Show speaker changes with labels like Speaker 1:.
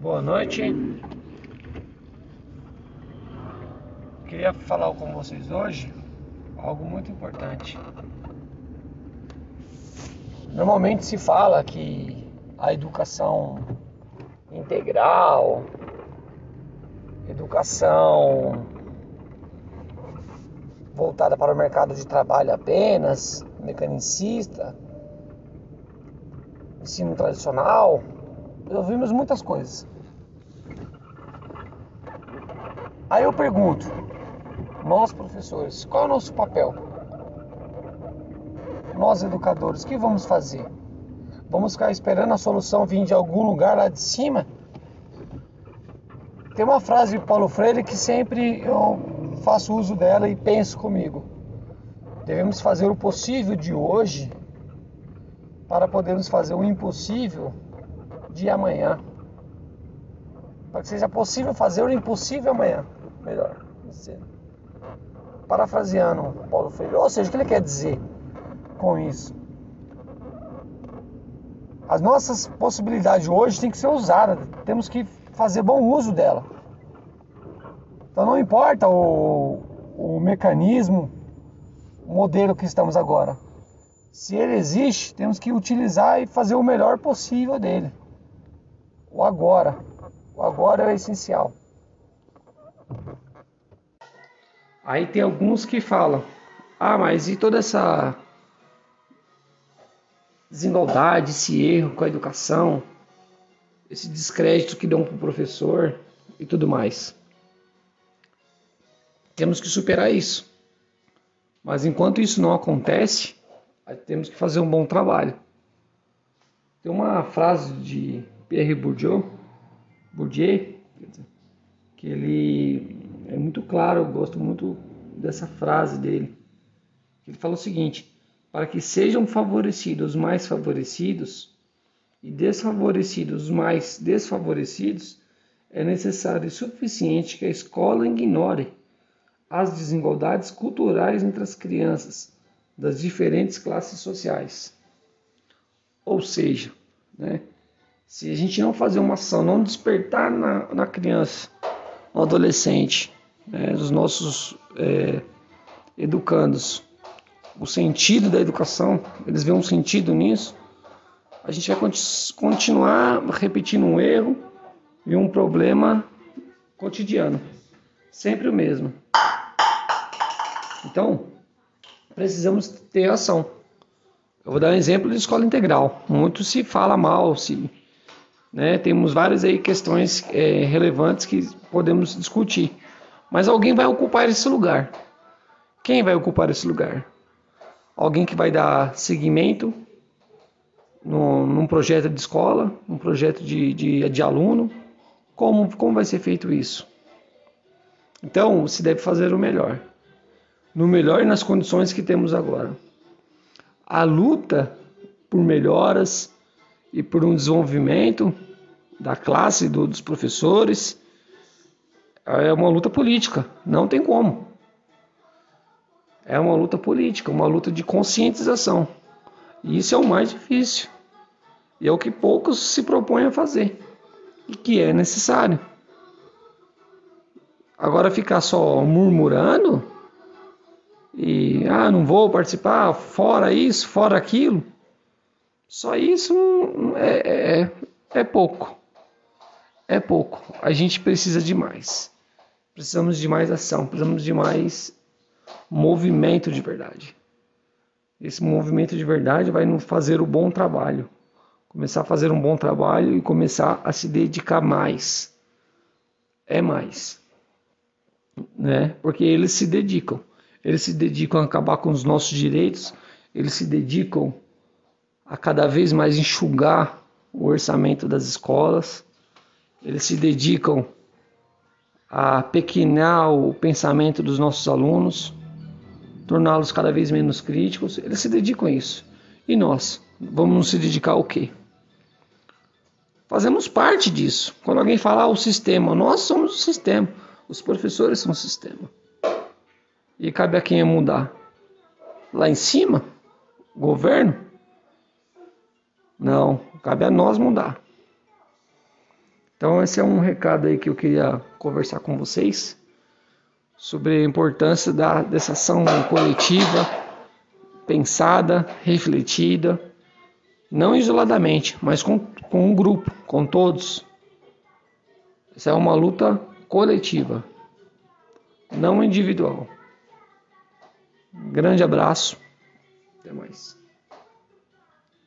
Speaker 1: Boa noite. Queria falar com vocês hoje algo muito importante. Normalmente se fala que a educação integral, educação voltada para o mercado de trabalho apenas, mecanicista, ensino tradicional, ouvimos muitas coisas. Aí eu pergunto, nós professores, qual é o nosso papel? Nós educadores, o que vamos fazer? Vamos ficar esperando a solução vir de algum lugar lá de cima? Tem uma frase de Paulo Freire que sempre eu faço uso dela e penso comigo. Devemos fazer o possível de hoje para podermos fazer o impossível de amanhã. Para que seja possível fazer o impossível amanhã. Melhor. Parafraseando Paulo Freire. Ou seja, o que ele quer dizer com isso? As nossas possibilidades hoje têm que ser usadas. Temos que fazer bom uso dela. Então não importa o, o mecanismo, o modelo que estamos agora. Se ele existe, temos que utilizar e fazer o melhor possível dele o agora. O agora é essencial. Aí tem alguns que falam: ah, mas e toda essa desigualdade, esse erro com a educação, esse descrédito que dão para o professor e tudo mais? Temos que superar isso. Mas enquanto isso não acontece, temos que fazer um bom trabalho. Tem uma frase de Pierre Bourdieu, Bourdieu, que ele é muito claro, eu gosto muito dessa frase dele. Ele fala o seguinte: para que sejam favorecidos os mais favorecidos e desfavorecidos os mais desfavorecidos, é necessário e suficiente que a escola ignore as desigualdades culturais entre as crianças das diferentes classes sociais. Ou seja, né, se a gente não fazer uma ação, não despertar na, na criança, no adolescente, né, os nossos é, educandos, o sentido da educação, eles veem um sentido nisso, a gente vai continuar repetindo um erro e um problema cotidiano, sempre o mesmo. Então, precisamos ter ação. Eu vou dar um exemplo de escola integral. Muito se fala mal, se né? Temos várias aí questões é, relevantes que podemos discutir. Mas alguém vai ocupar esse lugar. Quem vai ocupar esse lugar? Alguém que vai dar seguimento no, num projeto de escola, num projeto de, de, de aluno. Como, como vai ser feito isso? Então, se deve fazer o melhor. No melhor e nas condições que temos agora. A luta por melhoras e por um desenvolvimento da classe, do, dos professores. É uma luta política, não tem como. É uma luta política, uma luta de conscientização. E isso é o mais difícil. E é o que poucos se propõem a fazer. E que é necessário. Agora ficar só murmurando e ah, não vou participar, fora isso, fora aquilo. Só isso é, é, é pouco. É pouco. A gente precisa de mais. Precisamos de mais ação, precisamos de mais movimento de verdade. Esse movimento de verdade vai nos fazer o bom trabalho. Começar a fazer um bom trabalho e começar a se dedicar mais. É mais. Né? Porque eles se dedicam. Eles se dedicam a acabar com os nossos direitos, eles se dedicam a cada vez mais enxugar o orçamento das escolas, eles se dedicam a pequinar o pensamento dos nossos alunos, torná-los cada vez menos críticos, eles se dedicam a isso. E nós, vamos nos dedicar ao quê? Fazemos parte disso. Quando alguém fala ah, o sistema, nós somos o sistema, os professores são o sistema. E cabe a quem é mudar? Lá em cima? Governo? Não, cabe a nós mudar. Então esse é um recado aí que eu queria conversar com vocês sobre a importância da, dessa ação coletiva, pensada, refletida, não isoladamente, mas com, com um grupo, com todos. Essa é uma luta coletiva, não individual. Grande abraço, até mais.